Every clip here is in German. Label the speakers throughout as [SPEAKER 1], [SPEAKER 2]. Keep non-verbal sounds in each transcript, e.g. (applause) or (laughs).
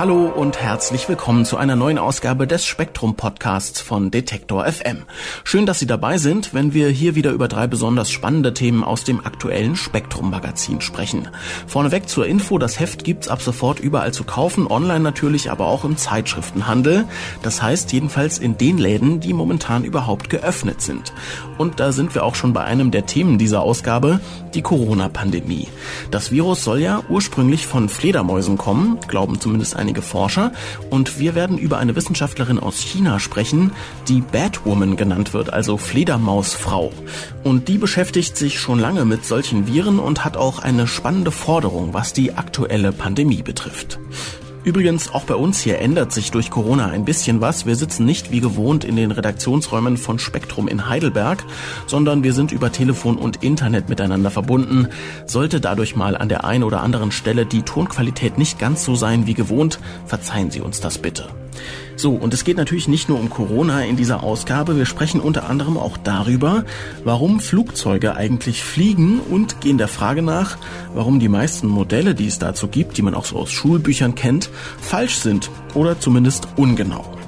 [SPEAKER 1] Hallo und herzlich willkommen zu einer neuen Ausgabe des Spektrum Podcasts von Detektor FM. Schön, dass Sie dabei sind, wenn wir hier wieder über drei besonders spannende Themen aus dem aktuellen Spektrum Magazin sprechen. Vorneweg zur Info, das Heft gibt's ab sofort überall zu kaufen, online natürlich, aber auch im Zeitschriftenhandel. Das heißt jedenfalls in den Läden, die momentan überhaupt geöffnet sind. Und da sind wir auch schon bei einem der Themen dieser Ausgabe, die Corona-Pandemie. Das Virus soll ja ursprünglich von Fledermäusen kommen, glauben zumindest einige einige Forscher und wir werden über eine Wissenschaftlerin aus China sprechen, die Batwoman genannt wird, also Fledermausfrau. Und die beschäftigt sich schon lange mit solchen Viren und hat auch eine spannende Forderung, was die aktuelle Pandemie betrifft. Übrigens, auch bei uns hier ändert sich durch Corona ein bisschen was. Wir sitzen nicht wie gewohnt in den Redaktionsräumen von Spektrum in Heidelberg, sondern wir sind über Telefon und Internet miteinander verbunden. Sollte dadurch mal an der einen oder anderen Stelle die Tonqualität nicht ganz so sein wie gewohnt, verzeihen Sie uns das bitte. So, und es geht natürlich nicht nur um Corona in dieser Ausgabe. Wir sprechen unter anderem auch darüber, warum Flugzeuge eigentlich fliegen und gehen der Frage nach, warum die meisten Modelle, die es dazu gibt, die man auch so aus Schulbüchern kennt, falsch sind oder zumindest ungenau.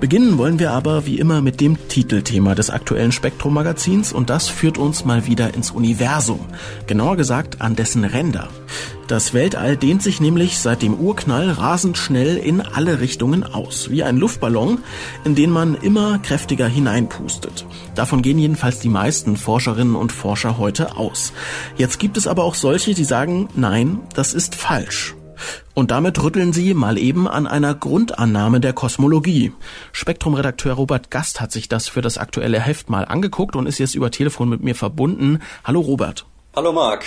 [SPEAKER 1] Beginnen wollen wir aber wie immer mit dem Titelthema des aktuellen Spektrum Magazins und das führt uns mal wieder ins Universum, genauer gesagt an dessen Ränder. Das Weltall dehnt sich nämlich seit dem Urknall rasend schnell in alle Richtungen aus, wie ein Luftballon, in den man immer kräftiger hineinpustet. Davon gehen jedenfalls die meisten Forscherinnen und Forscher heute aus. Jetzt gibt es aber auch solche, die sagen, nein, das ist falsch. Und damit rütteln sie mal eben an einer Grundannahme der Kosmologie. Spektrum-Redakteur Robert Gast hat sich das für das aktuelle Heft mal angeguckt und ist jetzt über Telefon mit mir verbunden. Hallo Robert.
[SPEAKER 2] Hallo Marc.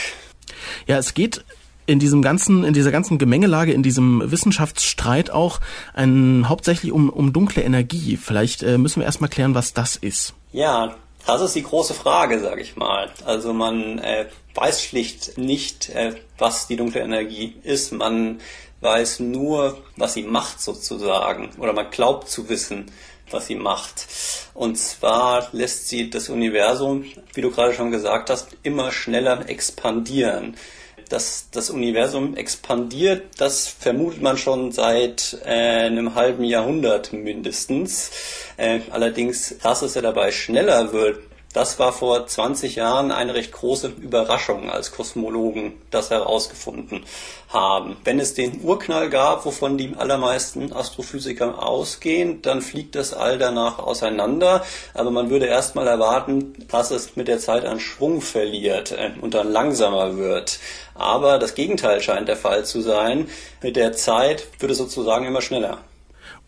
[SPEAKER 1] Ja, es geht in diesem ganzen, in dieser ganzen Gemengelage, in diesem Wissenschaftsstreit auch ein, hauptsächlich um, um dunkle Energie. Vielleicht äh, müssen wir erstmal klären, was das ist.
[SPEAKER 2] Ja, das ist die große Frage, sage ich mal. Also man äh, weiß schlicht nicht, äh, was die dunkle Energie ist. Man weiß nur, was sie macht sozusagen. Oder man glaubt zu wissen, was sie macht. Und zwar lässt sie das Universum, wie du gerade schon gesagt hast, immer schneller expandieren dass das Universum expandiert, das vermutet man schon seit äh, einem halben Jahrhundert mindestens. Äh, allerdings, dass es ja dabei schneller wird, das war vor 20 Jahren eine recht große Überraschung, als Kosmologen das herausgefunden haben. Wenn es den Urknall gab, wovon die allermeisten Astrophysiker ausgehen, dann fliegt das All danach auseinander. Aber man würde erstmal erwarten, dass es mit der Zeit an Schwung verliert äh, und dann langsamer wird. Aber das Gegenteil scheint der Fall zu sein. Mit der Zeit wird es sozusagen immer schneller.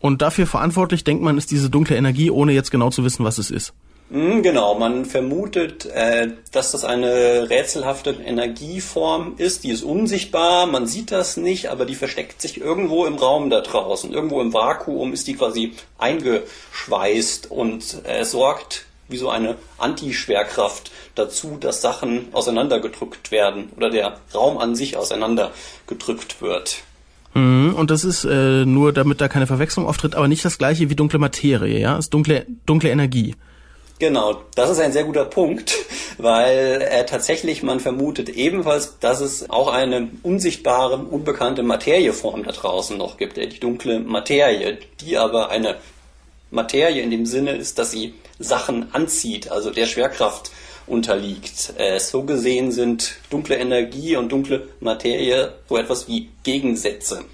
[SPEAKER 1] Und dafür verantwortlich, denkt man, ist diese dunkle Energie, ohne jetzt genau zu wissen, was es ist.
[SPEAKER 2] Hm, genau, man vermutet, äh, dass das eine rätselhafte Energieform ist, die ist unsichtbar, man sieht das nicht, aber die versteckt sich irgendwo im Raum da draußen. Irgendwo im Vakuum ist die quasi eingeschweißt und äh, sorgt wie so eine Antischwerkraft dazu, dass Sachen auseinandergedrückt werden oder der Raum an sich auseinandergedrückt wird.
[SPEAKER 1] Mhm, und das ist äh, nur, damit da keine Verwechslung auftritt, aber nicht das gleiche wie dunkle Materie, ja? Das ist dunkle, dunkle Energie.
[SPEAKER 2] Genau, das ist ein sehr guter Punkt, (laughs) weil äh, tatsächlich man vermutet ebenfalls, dass es auch eine unsichtbare, unbekannte Materieform da draußen noch gibt, äh, die dunkle Materie, die aber eine Materie in dem Sinne ist, dass sie Sachen anzieht, also der Schwerkraft unterliegt. Äh, so gesehen sind dunkle Energie und dunkle Materie so etwas wie Gegensätze.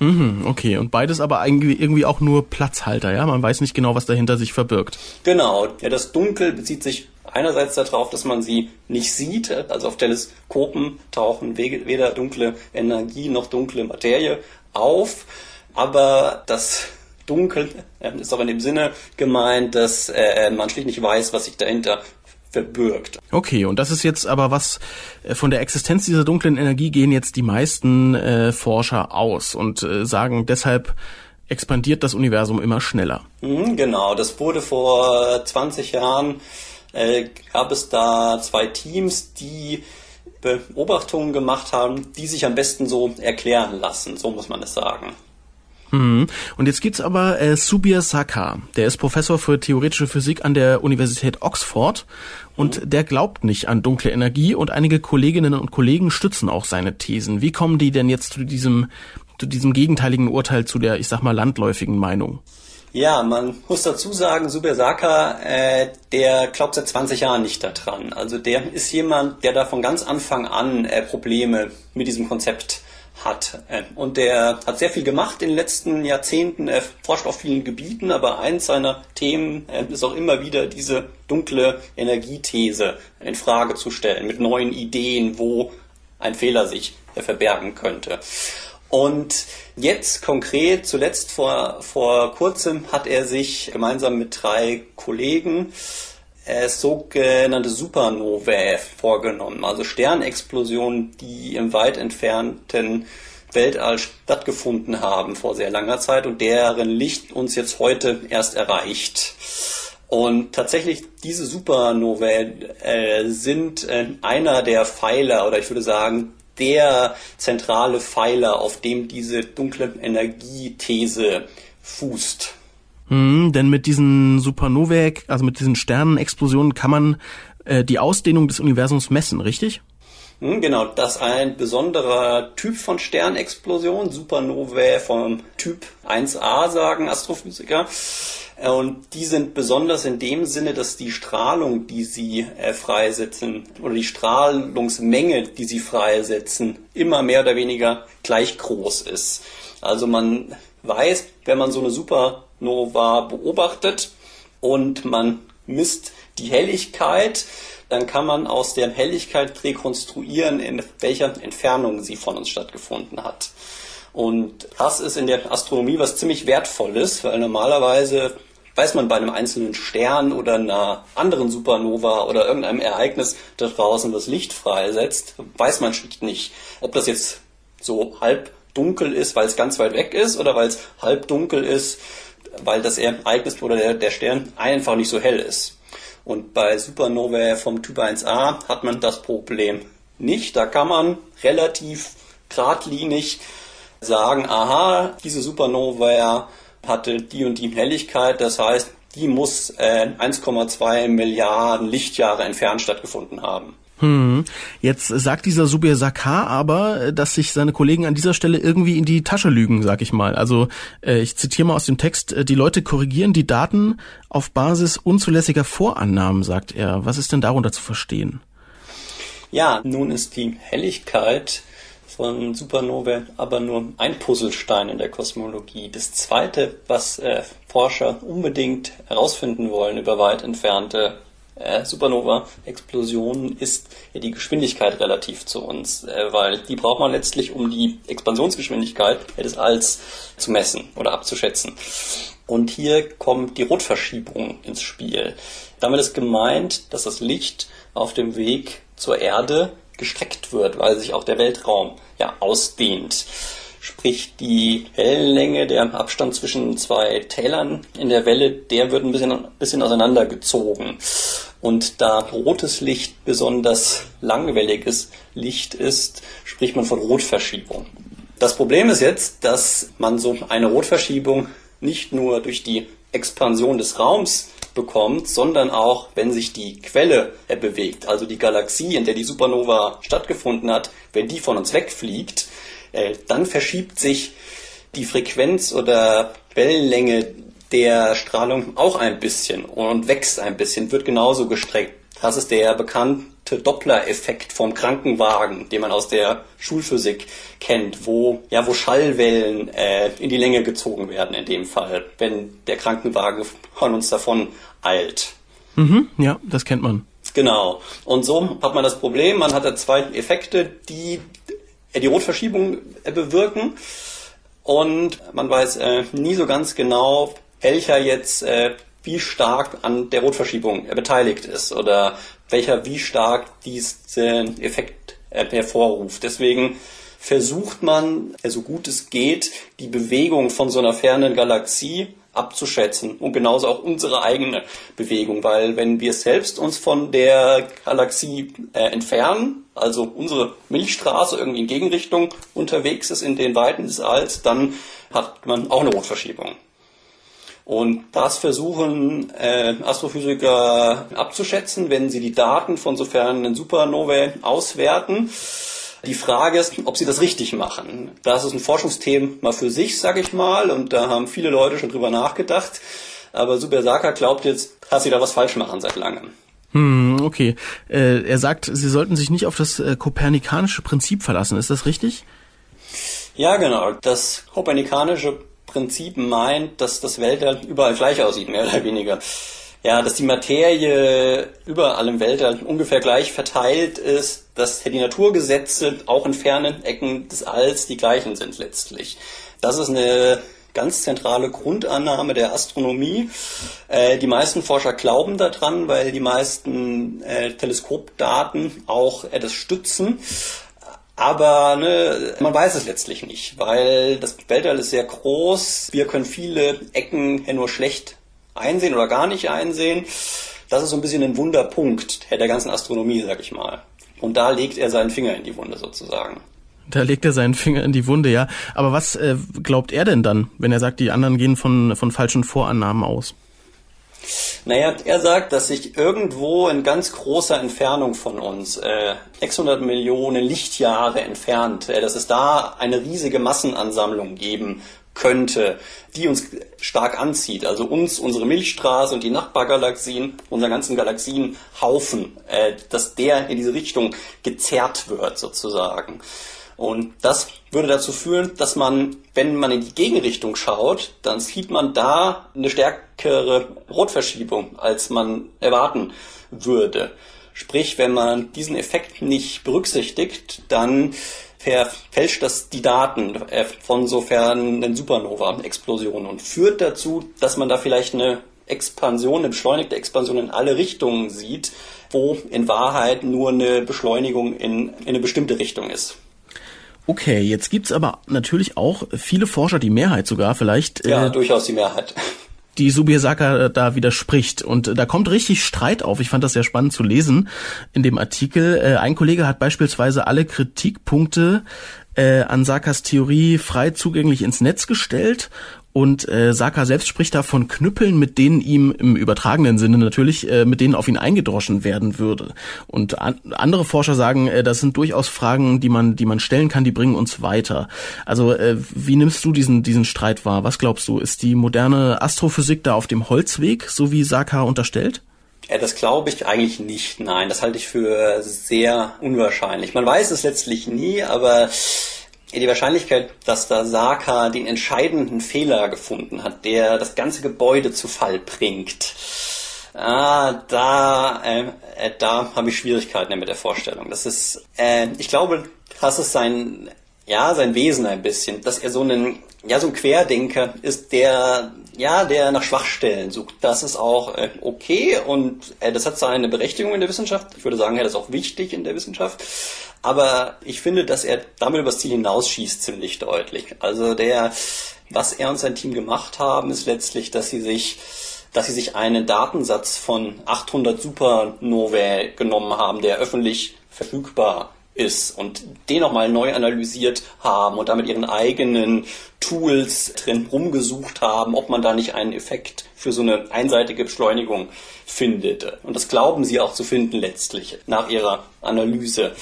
[SPEAKER 1] Mhm, okay, und beides aber irgendwie auch nur Platzhalter, ja? Man weiß nicht genau, was dahinter sich verbirgt.
[SPEAKER 2] Genau, ja, das Dunkel bezieht sich einerseits darauf, dass man sie nicht sieht, also auf Teleskopen tauchen weder dunkle Energie noch dunkle Materie auf, aber das Dunkel ist auch in dem Sinne gemeint, dass äh, man schlicht nicht weiß, was sich dahinter verbirgt.
[SPEAKER 1] Okay, und das ist jetzt aber was, äh, von der Existenz dieser dunklen Energie gehen jetzt die meisten äh, Forscher aus und äh, sagen deshalb, expandiert das Universum immer schneller.
[SPEAKER 2] Mhm, genau, das wurde vor 20 Jahren äh, gab es da zwei Teams, die Beobachtungen gemacht haben, die sich am besten so erklären lassen, so muss man es sagen.
[SPEAKER 1] Mhm. Und jetzt gibt's aber äh, Subir Saka, der ist Professor für theoretische Physik an der Universität Oxford und mhm. der glaubt nicht an dunkle Energie und einige Kolleginnen und Kollegen stützen auch seine Thesen. Wie kommen die denn jetzt zu diesem zu diesem gegenteiligen Urteil zu der, ich sag mal, landläufigen Meinung?
[SPEAKER 2] Ja, man muss dazu sagen, Subir Saka, äh, der glaubt seit 20 Jahren nicht daran. Also der ist jemand, der da von ganz Anfang an äh, Probleme mit diesem Konzept hat. Und der hat sehr viel gemacht in den letzten Jahrzehnten. Er forscht auf vielen Gebieten, aber eins seiner Themen ähm, ist auch immer wieder diese dunkle Energiethese in Frage zu stellen, mit neuen Ideen, wo ein Fehler sich verbergen könnte. Und jetzt konkret, zuletzt vor, vor kurzem, hat er sich gemeinsam mit drei Kollegen äh, sogenannte Supernovae vorgenommen, also Sternexplosionen, die im weit entfernten Weltall stattgefunden haben vor sehr langer Zeit und deren Licht uns jetzt heute erst erreicht. Und tatsächlich diese Supernovae äh, sind äh, einer der Pfeiler oder ich würde sagen der zentrale Pfeiler, auf dem diese dunkle Energiethese fußt.
[SPEAKER 1] Hm, denn mit diesen Supernovae, also mit diesen Sternenexplosionen kann man äh, die Ausdehnung des Universums messen, richtig?
[SPEAKER 2] Hm, genau, das ist ein besonderer Typ von Sternexplosion, Supernovae vom Typ 1a, sagen Astrophysiker. Und die sind besonders in dem Sinne, dass die Strahlung, die sie äh, freisetzen, oder die Strahlungsmenge, die sie freisetzen, immer mehr oder weniger gleich groß ist. Also man weiß, wenn man so eine Supernova beobachtet und man misst die Helligkeit, dann kann man aus der Helligkeit rekonstruieren, in welcher Entfernung sie von uns stattgefunden hat. Und das ist in der Astronomie was ziemlich Wertvolles, weil normalerweise weiß man bei einem einzelnen Stern oder einer anderen Supernova oder irgendeinem Ereignis da draußen, das Licht freisetzt, weiß man schlicht nicht, ob das jetzt so halb dunkel ist, weil es ganz weit weg ist, oder weil es halb dunkel ist, weil das Ereignis oder der, der Stern einfach nicht so hell ist. Und bei Supernovae vom Typ 1a hat man das Problem nicht. Da kann man relativ geradlinig sagen, aha, diese Supernova hatte die und die Helligkeit, das heißt, die muss äh, 1,2 Milliarden Lichtjahre entfernt stattgefunden haben.
[SPEAKER 1] Hm. Jetzt sagt dieser Subir Sakar aber, dass sich seine Kollegen an dieser Stelle irgendwie in die Tasche lügen, sag ich mal. Also äh, ich zitiere mal aus dem Text, äh, die Leute korrigieren die Daten auf Basis unzulässiger Vorannahmen, sagt er. Was ist denn darunter zu verstehen?
[SPEAKER 2] Ja, nun ist die Helligkeit von Supernovae aber nur ein Puzzlestein in der Kosmologie. Das zweite, was äh, Forscher unbedingt herausfinden wollen über weit entfernte äh, Supernova-Explosionen ist ja die Geschwindigkeit relativ zu uns, äh, weil die braucht man letztlich, um die Expansionsgeschwindigkeit des Alls zu messen oder abzuschätzen. Und hier kommt die Rotverschiebung ins Spiel. Damit ist gemeint, dass das Licht auf dem Weg zur Erde gestreckt wird, weil sich auch der Weltraum ja ausdehnt. Sprich, die Wellenlänge, der Abstand zwischen zwei Tälern in der Welle, der wird ein bisschen, bisschen auseinandergezogen. Und da rotes Licht besonders langwelliges Licht ist, spricht man von Rotverschiebung. Das Problem ist jetzt, dass man so eine Rotverschiebung nicht nur durch die Expansion des Raums bekommt, sondern auch, wenn sich die Quelle bewegt, also die Galaxie, in der die Supernova stattgefunden hat, wenn die von uns wegfliegt, äh, dann verschiebt sich die Frequenz oder Wellenlänge der Strahlung auch ein bisschen und wächst ein bisschen, wird genauso gestreckt. Das ist der bekannte Doppler-Effekt vom Krankenwagen, den man aus der Schulphysik kennt, wo, ja, wo Schallwellen äh, in die Länge gezogen werden in dem Fall, wenn der Krankenwagen von uns davon eilt.
[SPEAKER 1] Mhm, ja, das kennt man.
[SPEAKER 2] Genau. Und so hat man das Problem, man hat da zwei Effekte, die die Rotverschiebung bewirken. Und man weiß äh, nie so ganz genau, welcher jetzt äh, wie stark an der Rotverschiebung beteiligt ist oder welcher wie stark diesen Effekt äh, hervorruft. Deswegen versucht man, äh, so gut es geht, die Bewegung von so einer fernen Galaxie abzuschätzen und genauso auch unsere eigene Bewegung, weil wenn wir selbst uns von der Galaxie äh, entfernen, also unsere Milchstraße irgendwie in Gegenrichtung unterwegs ist in den Weiten des Alls, dann hat man auch eine Rotverschiebung. Und das versuchen äh, Astrophysiker abzuschätzen, wenn sie die Daten von so fernen Supernovae auswerten. Die Frage ist, ob sie das richtig machen. Das ist ein Forschungsthema für sich, sag ich mal, und da haben viele Leute schon drüber nachgedacht. Aber Subersaka glaubt jetzt, dass sie da was falsch machen seit langem.
[SPEAKER 1] Hm, okay. Äh, er sagt, sie sollten sich nicht auf das äh, kopernikanische Prinzip verlassen. Ist das richtig?
[SPEAKER 2] Ja, genau. Das kopernikanische Prinzip meint, dass das Weltall überall gleich aussieht, mehr oder weniger. Ja, dass die Materie überall im Weltall ungefähr gleich verteilt ist, dass die Naturgesetze auch in fernen Ecken des Alls die gleichen sind letztlich. Das ist eine ganz zentrale Grundannahme der Astronomie. Äh, die meisten Forscher glauben daran, weil die meisten äh, Teleskopdaten auch äh, das stützen. Aber ne, man weiß es letztlich nicht, weil das Weltall ist sehr groß. Wir können viele Ecken ja nur schlecht einsehen oder gar nicht einsehen. Das ist so ein bisschen ein Wunderpunkt der ganzen Astronomie, sag ich mal. Und da legt er seinen Finger in die Wunde sozusagen.
[SPEAKER 1] Da legt er seinen Finger in die Wunde, ja. Aber was äh, glaubt er denn dann, wenn er sagt, die anderen gehen von, von falschen Vorannahmen aus?
[SPEAKER 2] Naja, er sagt, dass sich irgendwo in ganz großer Entfernung von uns, äh, 600 Millionen Lichtjahre entfernt, äh, dass es da eine riesige Massenansammlung geben könnte, die uns stark anzieht. Also uns, unsere Milchstraße und die Nachbargalaxien, unseren ganzen Galaxienhaufen, äh, dass der in diese Richtung gezerrt wird sozusagen. Und das würde dazu führen, dass man, wenn man in die Gegenrichtung schaut, dann sieht man da eine stärkere Rotverschiebung, als man erwarten würde. Sprich, wenn man diesen Effekt nicht berücksichtigt, dann verfälscht das die Daten äh, von so fernen Supernova-Explosionen und führt dazu, dass man da vielleicht eine Expansion, eine beschleunigte Expansion in alle Richtungen sieht, wo in Wahrheit nur eine Beschleunigung in, in eine bestimmte Richtung ist.
[SPEAKER 1] Okay, jetzt gibt's aber natürlich auch viele Forscher, die Mehrheit sogar vielleicht.
[SPEAKER 2] Ja, äh, durchaus die Mehrheit.
[SPEAKER 1] Die Subirsaka äh, da widerspricht. Und äh, da kommt richtig Streit auf. Ich fand das sehr spannend zu lesen in dem Artikel. Äh, ein Kollege hat beispielsweise alle Kritikpunkte äh, an Sakas Theorie frei zugänglich ins Netz gestellt und äh, Saka selbst spricht da von Knüppeln, mit denen ihm im übertragenen Sinne natürlich, äh, mit denen auf ihn eingedroschen werden würde. Und an, andere Forscher sagen, äh, das sind durchaus Fragen, die man, die man stellen kann, die bringen uns weiter. Also äh, wie nimmst du diesen, diesen Streit wahr? Was glaubst du? Ist die moderne Astrophysik da auf dem Holzweg, so wie Saka unterstellt?
[SPEAKER 2] Ja, das glaube ich eigentlich nicht. Nein, das halte ich für sehr unwahrscheinlich. Man weiß es letztlich nie, aber die Wahrscheinlichkeit, dass da Saka den entscheidenden Fehler gefunden hat, der das ganze Gebäude zu Fall bringt, ah, da, äh, äh, da habe ich Schwierigkeiten mit der Vorstellung. Das ist, äh, ich glaube, das ist sein, ja, sein Wesen ein bisschen, dass er so einen, ja, so ein Querdenker ist, der, ja, der nach Schwachstellen sucht. Das ist auch äh, okay und äh, das hat seine Berechtigung in der Wissenschaft. Ich würde sagen, das ist auch wichtig in der Wissenschaft. Aber ich finde, dass er damit übers Ziel hinausschießt ziemlich deutlich. Also der, was er und sein Team gemacht haben, ist letztlich, dass sie sich dass sie sich einen Datensatz von 800 Supernovae genommen haben, der öffentlich verfügbar ist und den nochmal neu analysiert haben und damit ihren eigenen Tools drin rumgesucht haben, ob man da nicht einen Effekt für so eine einseitige Beschleunigung findet. Und das glauben sie auch zu finden letztlich nach ihrer Analyse.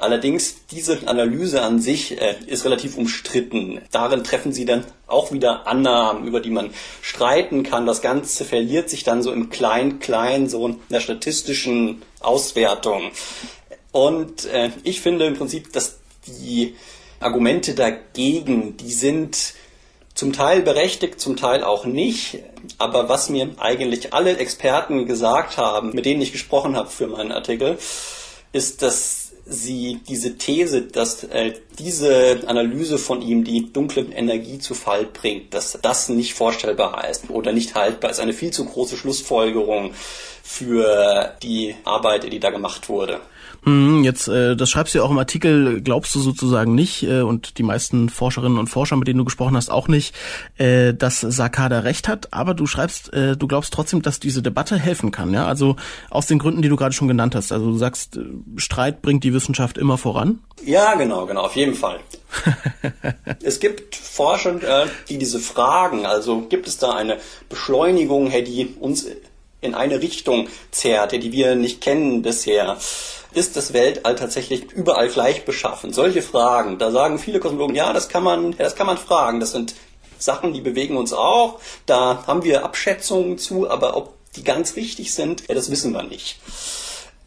[SPEAKER 2] Allerdings, diese Analyse an sich äh, ist relativ umstritten. Darin treffen sie dann auch wieder Annahmen, über die man streiten kann. Das Ganze verliert sich dann so im Klein-Klein, so in der statistischen Auswertung. Und äh, ich finde im Prinzip, dass die Argumente dagegen, die sind zum Teil berechtigt, zum Teil auch nicht. Aber was mir eigentlich alle Experten gesagt haben, mit denen ich gesprochen habe für meinen Artikel, ist, dass sie diese These, dass äh, diese Analyse von ihm die dunkle Energie zu Fall bringt, dass das nicht vorstellbar ist oder nicht haltbar ist, eine viel zu große Schlussfolgerung für die Arbeit, die da gemacht wurde.
[SPEAKER 1] Hm, jetzt, äh, das schreibst du ja auch im Artikel, glaubst du sozusagen nicht, äh, und die meisten Forscherinnen und Forscher, mit denen du gesprochen hast, auch nicht, äh, dass Sakada recht hat, aber du schreibst, äh, du glaubst trotzdem, dass diese Debatte helfen kann, ja? Also aus den Gründen, die du gerade schon genannt hast. Also du sagst, äh, Streit bringt die Wissenschaft immer voran?
[SPEAKER 2] Ja, genau, genau, auf jeden Fall. (laughs) es gibt Forscher, äh, die diese Fragen, also gibt es da eine Beschleunigung, die uns in eine Richtung zerrt, die wir nicht kennen bisher. Ist das Weltall tatsächlich überall gleich beschaffen? Solche Fragen, da sagen viele Kosmologen, ja, das kann man, das kann man fragen. Das sind Sachen, die bewegen uns auch. Da haben wir Abschätzungen zu, aber ob die ganz richtig sind, ja, das wissen wir nicht.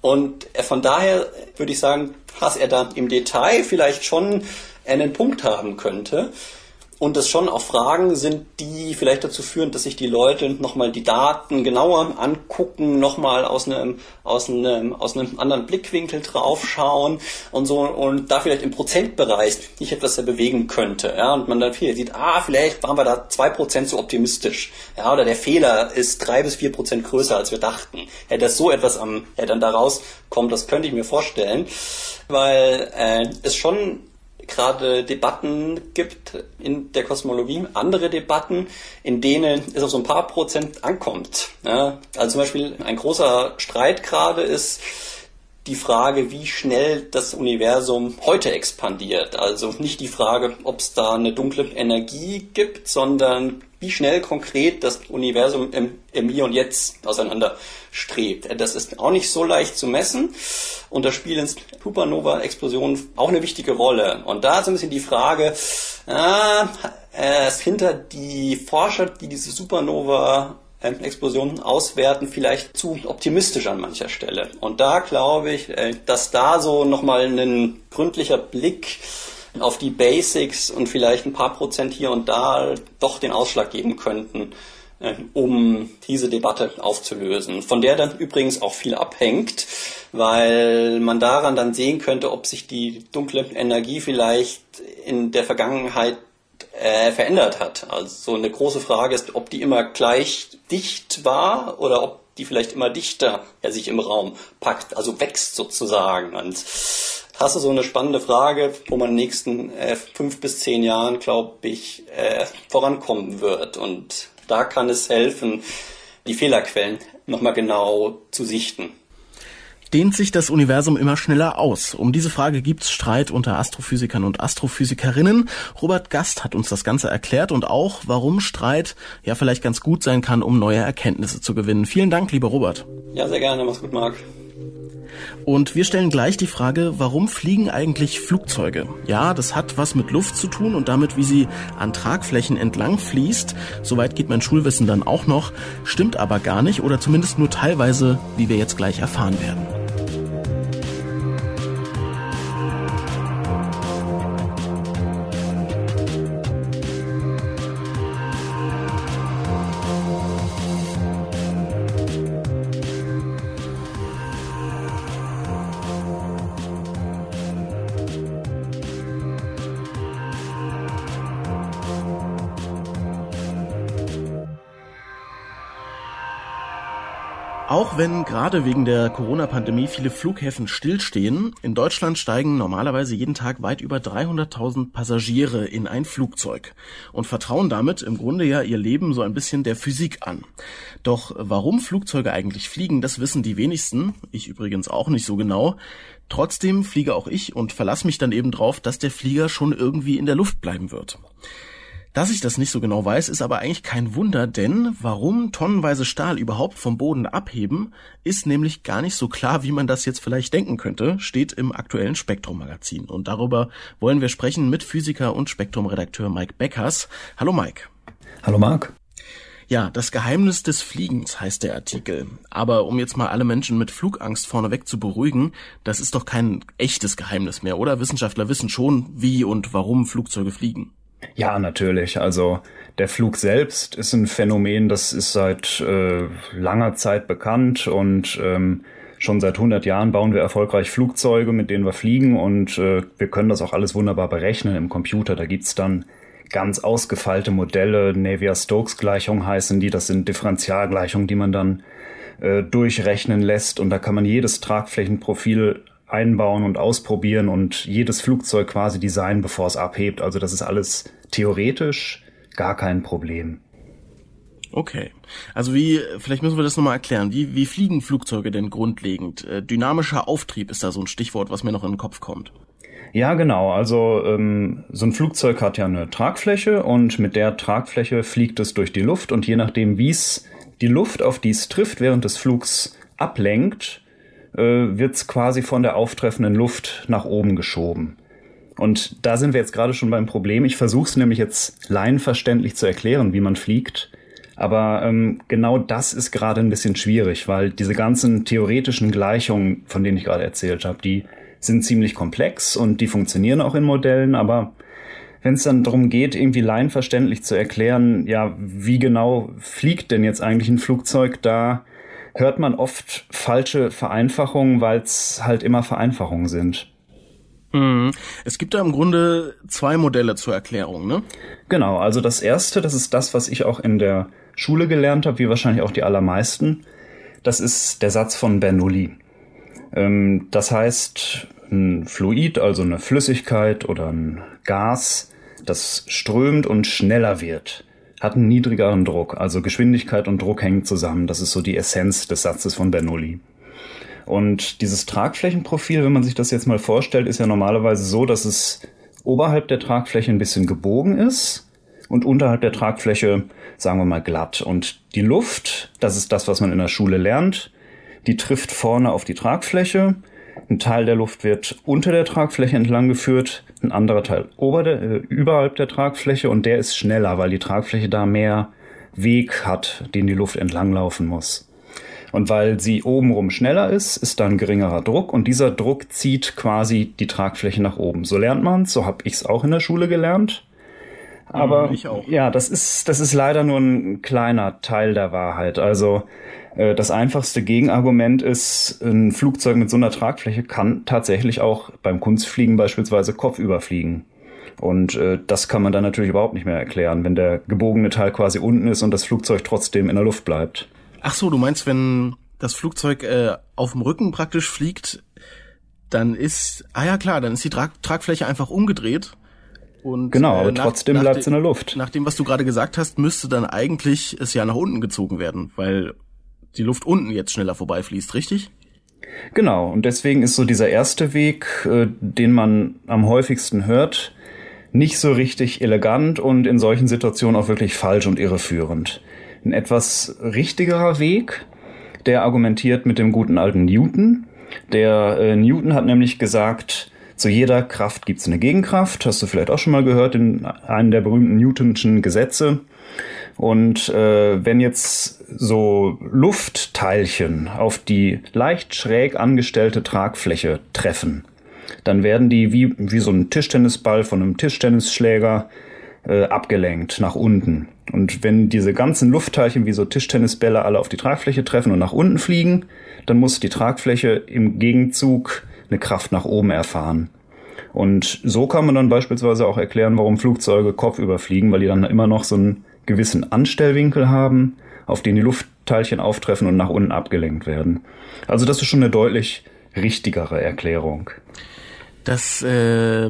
[SPEAKER 2] Und von daher würde ich sagen, dass er da im Detail vielleicht schon einen Punkt haben könnte und das schon auch Fragen sind, die vielleicht dazu führen, dass sich die Leute nochmal die Daten genauer angucken, nochmal aus einem, aus einem, aus einem anderen Blickwinkel draufschauen und so und da vielleicht im Prozentbereich sich etwas bewegen könnte. Ja, und man dann viel sieht, ah, vielleicht waren wir da zwei Prozent zu optimistisch. Ja, oder der Fehler ist drei bis vier Prozent größer, als wir dachten. Ja, dass so etwas am, ja, dann daraus kommt, das könnte ich mir vorstellen, weil äh, es schon gerade Debatten gibt in der Kosmologie, andere Debatten, in denen es auf so ein paar Prozent ankommt. Ja, also zum Beispiel ein großer Streit gerade ist die Frage, wie schnell das Universum heute expandiert. Also nicht die Frage, ob es da eine dunkle Energie gibt, sondern wie schnell konkret das Universum im, im Hier und Jetzt auseinander strebt. Das ist auch nicht so leicht zu messen und da spielen Supernova-Explosionen auch eine wichtige Rolle. Und da ist ein bisschen die Frage, äh, äh, hinter die Forscher, die diese Supernova Explosionen auswerten, vielleicht zu optimistisch an mancher Stelle. Und da glaube ich, äh, dass da so nochmal ein gründlicher Blick auf die Basics und vielleicht ein paar Prozent hier und da doch den Ausschlag geben könnten, äh, um diese Debatte aufzulösen. Von der dann übrigens auch viel abhängt, weil man daran dann sehen könnte, ob sich die dunkle Energie vielleicht in der Vergangenheit äh, verändert hat. Also so eine große Frage ist, ob die immer gleich dicht war oder ob die vielleicht immer dichter ja, sich im Raum packt, also wächst sozusagen. Und hast du so eine spannende Frage, wo man in den nächsten äh, fünf bis zehn Jahren, glaube ich, äh, vorankommen wird. Und da kann es helfen, die Fehlerquellen nochmal genau zu sichten
[SPEAKER 1] dehnt sich das Universum immer schneller aus? Um diese Frage gibt's Streit unter Astrophysikern und Astrophysikerinnen. Robert Gast hat uns das Ganze erklärt und auch, warum Streit ja vielleicht ganz gut sein kann, um neue Erkenntnisse zu gewinnen. Vielen Dank, lieber Robert.
[SPEAKER 2] Ja, sehr gerne. Mach's gut, Marc.
[SPEAKER 1] Und wir stellen gleich die Frage, warum fliegen eigentlich Flugzeuge? Ja, das hat was mit Luft zu tun und damit, wie sie an Tragflächen entlang fließt. Soweit geht mein Schulwissen dann auch noch, stimmt aber gar nicht oder zumindest nur teilweise, wie wir jetzt gleich erfahren werden. Auch wenn gerade wegen der Corona-Pandemie viele Flughäfen stillstehen, in Deutschland steigen normalerweise jeden Tag weit über 300.000 Passagiere in ein Flugzeug und vertrauen damit im Grunde ja ihr Leben so ein bisschen der Physik an. Doch warum Flugzeuge eigentlich fliegen, das wissen die wenigsten, ich übrigens auch nicht so genau. Trotzdem fliege auch ich und verlasse mich dann eben drauf, dass der Flieger schon irgendwie in der Luft bleiben wird. Dass ich das nicht so genau weiß, ist aber eigentlich kein Wunder, denn warum tonnenweise Stahl überhaupt vom Boden abheben, ist nämlich gar nicht so klar, wie man das jetzt vielleicht denken könnte, steht im aktuellen Spektrum-Magazin. Und darüber wollen wir sprechen mit Physiker und Spektrum-Redakteur Mike Beckers. Hallo Mike.
[SPEAKER 3] Hallo Marc.
[SPEAKER 1] Ja, das Geheimnis des Fliegens heißt der Artikel. Aber um jetzt mal alle Menschen mit Flugangst vorneweg zu beruhigen, das ist doch kein echtes Geheimnis mehr, oder? Wissenschaftler wissen schon, wie und warum Flugzeuge fliegen.
[SPEAKER 3] Ja, natürlich. Also der Flug selbst ist ein Phänomen, das ist seit äh, langer Zeit bekannt und ähm, schon seit 100 Jahren bauen wir erfolgreich Flugzeuge, mit denen wir fliegen und äh, wir können das auch alles wunderbar berechnen im Computer. Da gibt's dann ganz ausgefeilte Modelle, Navier-Stokes-Gleichungen heißen die, das sind Differentialgleichungen, die man dann äh, durchrechnen lässt und da kann man jedes Tragflächenprofil einbauen und ausprobieren und jedes Flugzeug quasi designen, bevor es abhebt. Also das ist alles theoretisch gar kein Problem.
[SPEAKER 1] Okay. Also wie, vielleicht müssen wir das nochmal erklären. Wie, wie fliegen Flugzeuge denn grundlegend? Äh, dynamischer Auftrieb ist da so ein Stichwort, was mir noch in den Kopf kommt.
[SPEAKER 3] Ja, genau. Also ähm, so ein Flugzeug hat ja eine Tragfläche und mit der Tragfläche fliegt es durch die Luft und je nachdem, wie es die Luft, auf die es trifft, während des Flugs ablenkt, äh, wird es quasi von der auftreffenden Luft nach oben geschoben. Und da sind wir jetzt gerade schon beim Problem. Ich versuche es nämlich jetzt laienverständlich zu erklären, wie man fliegt. Aber ähm, genau das ist gerade ein bisschen schwierig, weil diese ganzen theoretischen Gleichungen, von denen ich gerade erzählt habe, die sind ziemlich komplex und die funktionieren auch in Modellen, aber wenn es dann darum geht, irgendwie laienverständlich zu erklären, ja, wie genau fliegt denn jetzt eigentlich ein Flugzeug, da hört man oft falsche Vereinfachungen, weil es halt immer Vereinfachungen sind.
[SPEAKER 1] Mhm. Es gibt da im Grunde zwei Modelle zur Erklärung, ne?
[SPEAKER 3] Genau, also das erste, das ist das, was ich auch in der Schule gelernt habe, wie wahrscheinlich auch die allermeisten. Das ist der Satz von Bernoulli. Ähm, das heißt, ein Fluid, also eine Flüssigkeit oder ein Gas, das strömt und schneller wird, hat einen niedrigeren Druck. Also Geschwindigkeit und Druck hängen zusammen. Das ist so die Essenz des Satzes von Bernoulli. Und dieses Tragflächenprofil, wenn man sich das jetzt mal vorstellt, ist ja normalerweise so, dass es oberhalb der Tragfläche ein bisschen gebogen ist und unterhalb der Tragfläche, sagen wir mal, glatt. Und die Luft, das ist das, was man in der Schule lernt, die trifft vorne auf die Tragfläche. Ein Teil der Luft wird unter der Tragfläche entlang geführt, ein anderer Teil ober der, äh, überhalb der Tragfläche und der ist schneller, weil die Tragfläche da mehr Weg hat, den die Luft entlanglaufen muss. Und weil sie obenrum schneller ist, ist dann geringerer Druck und dieser Druck zieht quasi die Tragfläche nach oben. So lernt man so habe ich es auch in der Schule gelernt. Aber ja, das ist, das ist leider nur ein kleiner Teil der Wahrheit. Also äh, das einfachste Gegenargument ist, ein Flugzeug mit so einer Tragfläche kann tatsächlich auch beim Kunstfliegen beispielsweise kopfüber fliegen. Und äh, das kann man dann natürlich überhaupt nicht mehr erklären, wenn der gebogene Teil quasi unten ist und das Flugzeug trotzdem in der Luft bleibt.
[SPEAKER 1] Ach so, du meinst, wenn das Flugzeug äh, auf dem Rücken praktisch fliegt, dann ist, ah ja klar, dann ist die Trag Tragfläche einfach umgedreht.
[SPEAKER 3] Und, genau, aber äh, nach, trotzdem bleibt es in der Luft.
[SPEAKER 1] Nach dem, was du gerade gesagt hast, müsste dann eigentlich es ja nach unten gezogen werden, weil die Luft unten jetzt schneller vorbeifließt, richtig?
[SPEAKER 3] Genau, und deswegen ist so dieser erste Weg, äh, den man am häufigsten hört, nicht so richtig elegant und in solchen Situationen auch wirklich falsch und irreführend. Ein etwas richtigerer Weg, der argumentiert mit dem guten alten Newton. Der äh, Newton hat nämlich gesagt, zu jeder Kraft gibt es eine Gegenkraft. Hast du vielleicht auch schon mal gehört in einem der berühmten Newtonschen Gesetze. Und äh, wenn jetzt so Luftteilchen auf die leicht schräg angestellte Tragfläche treffen, dann werden die wie, wie so ein Tischtennisball von einem Tischtennisschläger äh, abgelenkt nach unten. Und wenn diese ganzen Luftteilchen wie so Tischtennisbälle alle auf die Tragfläche treffen und nach unten fliegen, dann muss die Tragfläche im Gegenzug eine Kraft nach oben erfahren. Und so kann man dann beispielsweise auch erklären, warum Flugzeuge kopfüber fliegen, weil die dann immer noch so einen gewissen Anstellwinkel haben, auf den die Luftteilchen auftreffen und nach unten abgelenkt werden. Also das ist schon eine deutlich richtigere Erklärung.
[SPEAKER 1] Das äh,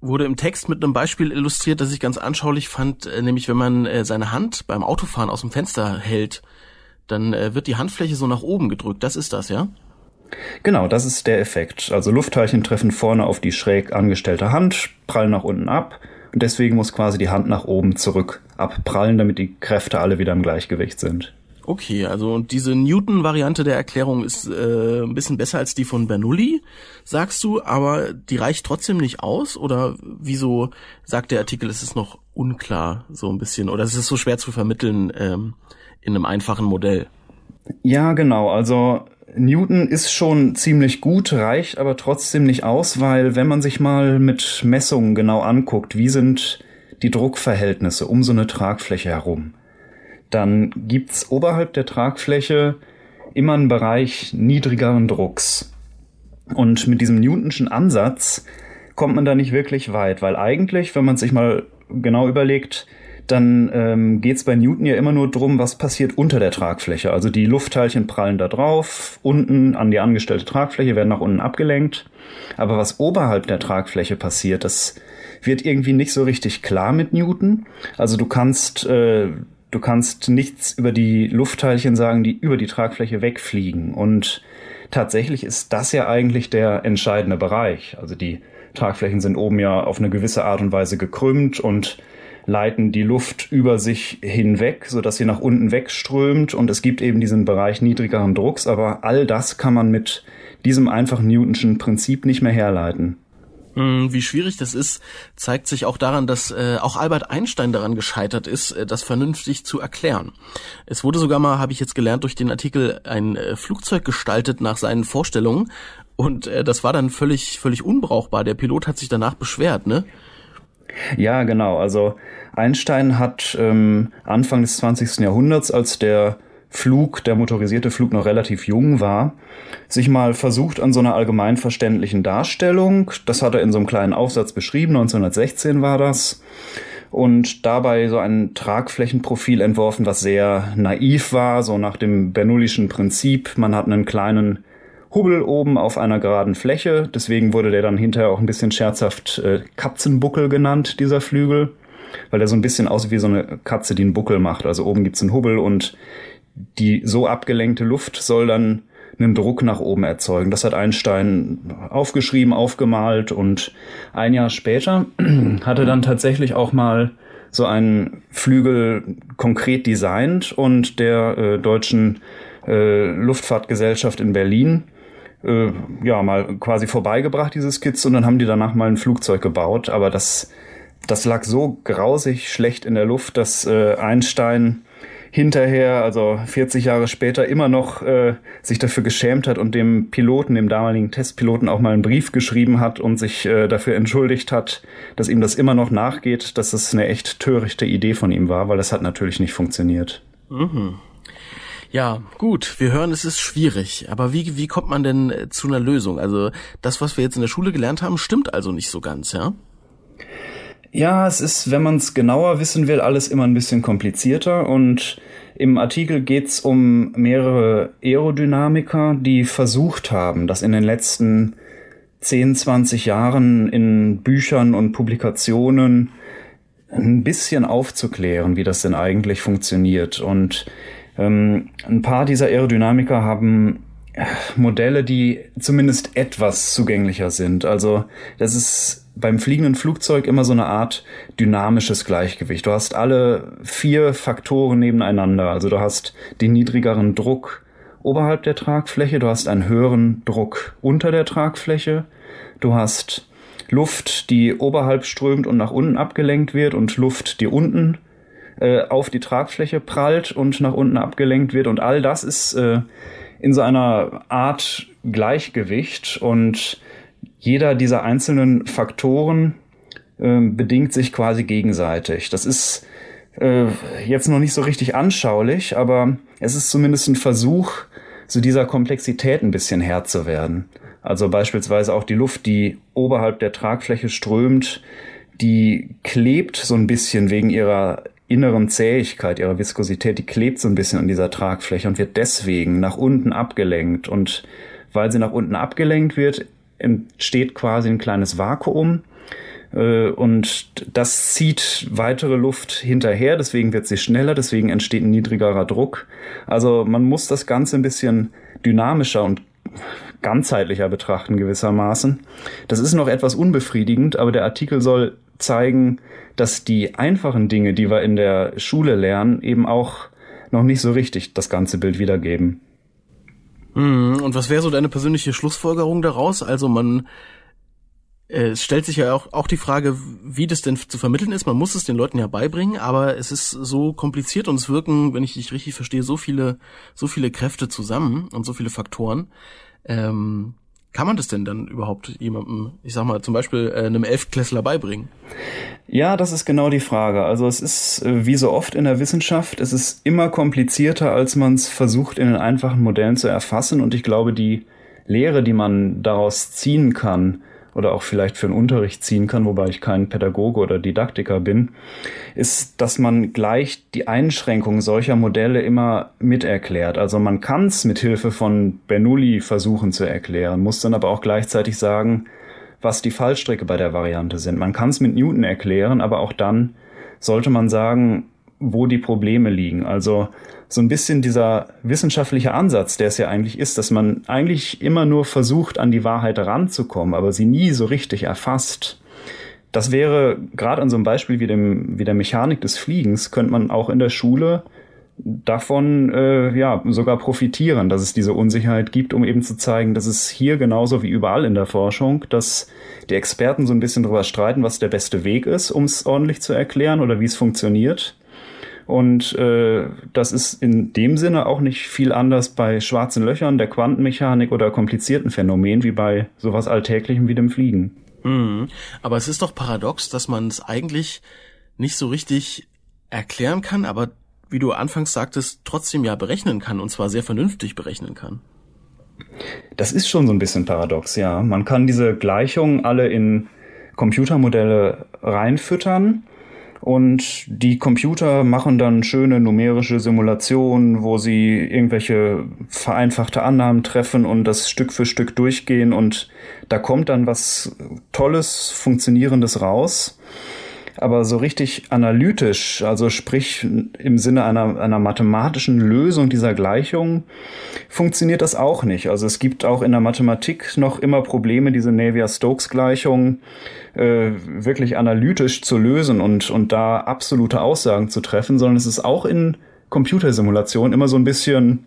[SPEAKER 1] wurde im Text mit einem Beispiel illustriert, das ich ganz anschaulich fand, äh, nämlich wenn man äh, seine Hand beim Autofahren aus dem Fenster hält, dann äh, wird die Handfläche so nach oben gedrückt. Das ist das, ja?
[SPEAKER 3] Genau, das ist der Effekt. Also Luftteilchen treffen vorne auf die schräg angestellte Hand, prallen nach unten ab und deswegen muss quasi die Hand nach oben zurück abprallen, damit die Kräfte alle wieder im Gleichgewicht sind.
[SPEAKER 1] Okay, also und diese Newton-Variante der Erklärung ist äh, ein bisschen besser als die von Bernoulli, sagst du, aber die reicht trotzdem nicht aus? Oder wieso sagt der Artikel, es ist noch unklar so ein bisschen? Oder es ist so schwer zu vermitteln ähm, in einem einfachen Modell?
[SPEAKER 3] Ja, genau. Also Newton ist schon ziemlich gut, reicht aber trotzdem nicht aus, weil wenn man sich mal mit Messungen genau anguckt, wie sind die Druckverhältnisse um so eine Tragfläche herum, dann gibt's oberhalb der Tragfläche immer einen Bereich niedrigeren Drucks. Und mit diesem Newtonschen Ansatz kommt man da nicht wirklich weit, weil eigentlich, wenn man sich mal genau überlegt, dann ähm, geht es bei Newton ja immer nur drum, was passiert unter der Tragfläche. Also die Luftteilchen prallen da drauf, unten an die angestellte Tragfläche, werden nach unten abgelenkt. Aber was oberhalb der Tragfläche passiert, das wird irgendwie nicht so richtig klar mit Newton. Also du kannst, äh, du kannst nichts über die Luftteilchen sagen, die über die Tragfläche wegfliegen. Und tatsächlich ist das ja eigentlich der entscheidende Bereich. Also die Tragflächen sind oben ja auf eine gewisse Art und Weise gekrümmt und leiten die Luft über sich hinweg, sodass sie nach unten wegströmt und es gibt eben diesen Bereich niedrigeren Drucks, aber all das kann man mit diesem einfachen Newtonschen Prinzip nicht mehr herleiten.
[SPEAKER 1] Hm, wie schwierig das ist, zeigt sich auch daran, dass äh, auch Albert Einstein daran gescheitert ist, äh, das vernünftig zu erklären. Es wurde sogar mal, habe ich jetzt gelernt, durch den Artikel ein äh, Flugzeug gestaltet nach seinen Vorstellungen und äh, das war dann völlig völlig unbrauchbar. Der Pilot hat sich danach beschwert, ne?
[SPEAKER 3] Ja, genau. Also Einstein hat ähm, Anfang des 20. Jahrhunderts, als der Flug, der motorisierte Flug noch relativ jung war, sich mal versucht an so einer allgemeinverständlichen Darstellung. Das hat er in so einem kleinen Aufsatz beschrieben, 1916 war das. Und dabei so ein Tragflächenprofil entworfen, was sehr naiv war, so nach dem Bernoulli'schen Prinzip. Man hat einen kleinen Hubbel oben auf einer geraden Fläche. Deswegen wurde der dann hinterher auch ein bisschen scherzhaft äh, Katzenbuckel genannt, dieser Flügel, weil der so ein bisschen aussieht wie so eine Katze, die einen Buckel macht. Also oben gibt's einen Hubbel und die so abgelenkte Luft soll dann einen Druck nach oben erzeugen. Das hat Einstein aufgeschrieben, aufgemalt und ein Jahr später (clears throat) hat er dann tatsächlich auch mal so einen Flügel konkret designt und der äh, deutschen äh, Luftfahrtgesellschaft in Berlin äh, ja mal quasi vorbeigebracht, diese Skizze, und dann haben die danach mal ein Flugzeug gebaut. Aber das, das lag so grausig schlecht in der Luft, dass äh, Einstein hinterher, also 40 Jahre später, immer noch äh, sich dafür geschämt hat und dem Piloten, dem damaligen Testpiloten auch mal einen Brief geschrieben hat und sich äh, dafür entschuldigt hat, dass ihm das immer noch nachgeht, dass es eine echt törichte Idee von ihm war, weil das hat natürlich nicht funktioniert.
[SPEAKER 1] Mhm. Ja, gut, wir hören, es ist schwierig. Aber wie, wie kommt man denn äh, zu einer Lösung? Also das, was wir jetzt in der Schule gelernt haben, stimmt also nicht so ganz, ja?
[SPEAKER 3] Ja, es ist, wenn man es genauer wissen will, alles immer ein bisschen komplizierter. Und im Artikel geht's um mehrere Aerodynamiker, die versucht haben, das in den letzten 10, 20 Jahren in Büchern und Publikationen ein bisschen aufzuklären, wie das denn eigentlich funktioniert. Und ähm, ein paar dieser Aerodynamiker haben Modelle, die zumindest etwas zugänglicher sind. Also das ist beim fliegenden Flugzeug immer so eine Art dynamisches Gleichgewicht. Du hast alle vier Faktoren nebeneinander. Also du hast den niedrigeren Druck oberhalb der Tragfläche, du hast einen höheren Druck unter der Tragfläche, du hast Luft, die oberhalb strömt und nach unten abgelenkt wird und Luft, die unten äh, auf die Tragfläche prallt und nach unten abgelenkt wird. Und all das ist äh, in so einer Art Gleichgewicht. Und jeder dieser einzelnen Faktoren äh, bedingt sich quasi gegenseitig. Das ist äh, jetzt noch nicht so richtig anschaulich, aber es ist zumindest ein Versuch, so dieser Komplexität ein bisschen Herr zu werden. Also beispielsweise auch die Luft, die oberhalb der Tragfläche strömt, die klebt so ein bisschen wegen ihrer inneren Zähigkeit, ihrer Viskosität, die klebt so ein bisschen an dieser Tragfläche und wird deswegen nach unten abgelenkt. Und weil sie nach unten abgelenkt wird, entsteht quasi ein kleines Vakuum. Äh, und das zieht weitere Luft hinterher, deswegen wird sie schneller, deswegen entsteht ein niedrigerer Druck. Also man muss das Ganze ein bisschen dynamischer und ganzheitlicher betrachten gewissermaßen. Das ist noch etwas unbefriedigend, aber der Artikel soll zeigen, dass die einfachen Dinge, die wir in der Schule lernen, eben auch noch nicht so richtig das ganze Bild wiedergeben.
[SPEAKER 1] Mhm. Und was wäre so deine persönliche Schlussfolgerung daraus? Also man äh, es stellt sich ja auch, auch die Frage, wie das denn zu vermitteln ist. Man muss es den Leuten ja beibringen, aber es ist so kompliziert und es wirken, wenn ich dich richtig verstehe, so viele, so viele Kräfte zusammen und so viele Faktoren. Ähm, kann man das denn dann überhaupt jemandem, ich sag mal, zum Beispiel äh, einem Elftklässler beibringen?
[SPEAKER 3] Ja, das ist genau die Frage. Also es ist, äh, wie so oft in der Wissenschaft, es ist immer komplizierter, als man es versucht, in den einfachen Modellen zu erfassen. Und ich glaube, die Lehre, die man daraus ziehen kann, oder auch vielleicht für den Unterricht ziehen kann, wobei ich kein Pädagoge oder Didaktiker bin, ist, dass man gleich die Einschränkungen solcher Modelle immer miterklärt. Also man kann es mit Hilfe von Bernoulli versuchen zu erklären, muss dann aber auch gleichzeitig sagen, was die Fallstricke bei der Variante sind. Man kann es mit Newton erklären, aber auch dann sollte man sagen, wo die Probleme liegen. Also so ein bisschen dieser wissenschaftliche Ansatz, der es ja eigentlich ist, dass man eigentlich immer nur versucht, an die Wahrheit ranzukommen, aber sie nie so richtig erfasst. Das wäre gerade an so einem Beispiel wie, dem, wie der Mechanik des Fliegens, könnte man auch in der Schule davon äh, ja sogar profitieren, dass es diese Unsicherheit gibt, um eben zu zeigen, dass es hier genauso wie überall in der Forschung, dass die Experten so ein bisschen darüber streiten, was der beste Weg ist, um es ordentlich zu erklären oder wie es funktioniert. Und äh, das ist in dem Sinne auch nicht viel anders bei schwarzen Löchern, der Quantenmechanik oder komplizierten Phänomenen wie bei sowas Alltäglichem wie dem Fliegen.
[SPEAKER 1] Mhm. Aber es ist doch paradox, dass man es eigentlich nicht so richtig erklären kann, aber wie du anfangs sagtest, trotzdem ja berechnen kann und zwar sehr vernünftig berechnen kann.
[SPEAKER 3] Das ist schon so ein bisschen paradox, ja. Man kann diese Gleichungen alle in Computermodelle reinfüttern und die Computer machen dann schöne numerische Simulationen, wo sie irgendwelche vereinfachte Annahmen treffen und das Stück für Stück durchgehen. Und da kommt dann was Tolles, Funktionierendes raus aber so richtig analytisch, also sprich im Sinne einer, einer mathematischen Lösung dieser Gleichung, funktioniert das auch nicht. Also es gibt auch in der Mathematik noch immer Probleme, diese Navier-Stokes-Gleichung äh, wirklich analytisch zu lösen und, und da absolute Aussagen zu treffen, sondern es ist auch in Computersimulationen immer so ein bisschen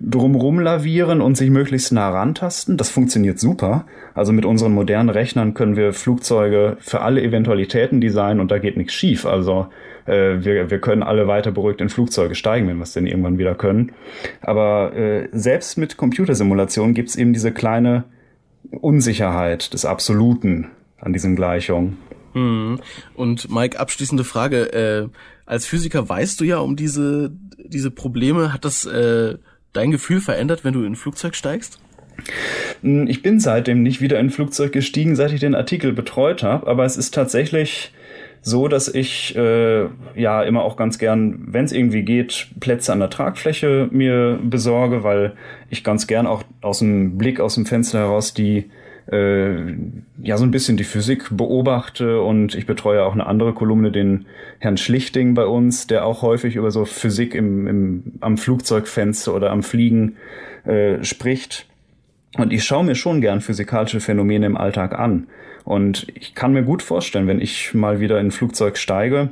[SPEAKER 3] drumrum lavieren und sich möglichst nah rantasten. Das funktioniert super. Also mit unseren modernen Rechnern können wir Flugzeuge für alle Eventualitäten designen und da geht nichts schief. Also äh, wir, wir können alle weiter beruhigt in Flugzeuge steigen, wenn wir es denn irgendwann wieder können. Aber äh, selbst mit Computersimulationen gibt es eben diese kleine Unsicherheit des Absoluten an diesen Gleichungen.
[SPEAKER 1] Hm. Und Mike, abschließende Frage. Äh, als Physiker weißt du ja um diese, diese Probleme. Hat das äh, dein Gefühl verändert, wenn du in ein Flugzeug steigst?
[SPEAKER 3] Hm, ich bin seitdem nicht wieder in ein Flugzeug gestiegen, seit ich den Artikel betreut habe, aber es ist tatsächlich so, dass ich äh, ja immer auch ganz gern, wenn es irgendwie geht, Plätze an der Tragfläche mir besorge, weil ich ganz gern auch aus dem Blick aus dem Fenster heraus die äh, ja so ein bisschen die Physik beobachte und ich betreue auch eine andere Kolumne, den Herrn Schlichting bei uns, der auch häufig über so Physik im, im, am Flugzeugfenster oder am Fliegen äh, spricht. Und ich schaue mir schon gern physikalische Phänomene im Alltag an. Und ich kann mir gut vorstellen, wenn ich mal wieder in ein Flugzeug steige,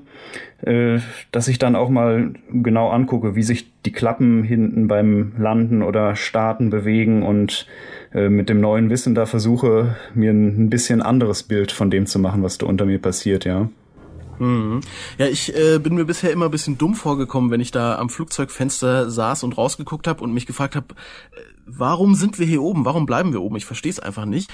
[SPEAKER 3] äh, dass ich dann auch mal genau angucke, wie sich die Klappen hinten beim Landen oder Starten bewegen und äh, mit dem neuen Wissen da versuche, mir ein bisschen anderes Bild von dem zu machen, was da unter mir passiert, ja.
[SPEAKER 1] Mhm. Ja, ich äh, bin mir bisher immer ein bisschen dumm vorgekommen, wenn ich da am Flugzeugfenster saß und rausgeguckt habe und mich gefragt habe, äh, warum sind wir hier oben? Warum bleiben wir oben? Ich verstehe es einfach nicht.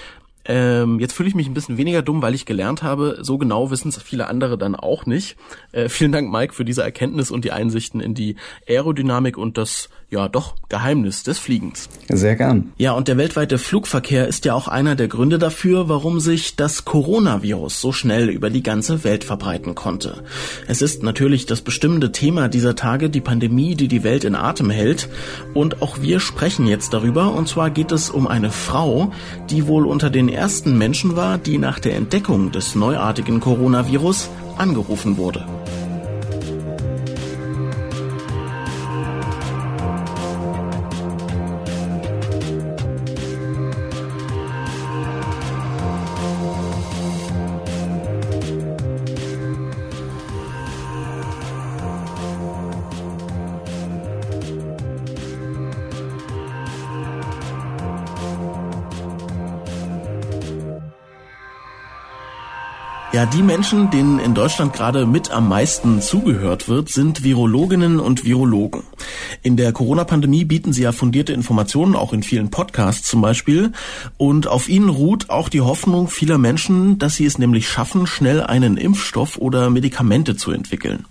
[SPEAKER 1] Ähm, jetzt fühle ich mich ein bisschen weniger dumm, weil ich gelernt habe, so genau wissen es viele andere dann auch nicht. Äh, vielen Dank, Mike, für diese Erkenntnis und die Einsichten in die Aerodynamik und das, ja doch, Geheimnis des Fliegens.
[SPEAKER 3] Sehr gern.
[SPEAKER 1] Ja, und der weltweite Flugverkehr ist ja auch einer der Gründe dafür, warum sich das Coronavirus so schnell über die ganze Welt verbreiten konnte. Es ist natürlich das bestimmende Thema dieser Tage, die Pandemie, die die Welt in Atem hält. Und auch wir sprechen jetzt darüber. Und zwar geht es um eine Frau, die wohl unter den ersten Menschen war, die nach der Entdeckung des neuartigen Coronavirus angerufen wurde. Ja, die Menschen, denen in Deutschland gerade mit am meisten zugehört wird, sind Virologinnen und Virologen. In der Corona-Pandemie bieten Sie ja fundierte Informationen, auch in vielen Podcasts zum Beispiel. Und auf Ihnen ruht auch die Hoffnung vieler Menschen, dass sie es nämlich schaffen, schnell einen Impfstoff oder Medikamente zu entwickeln.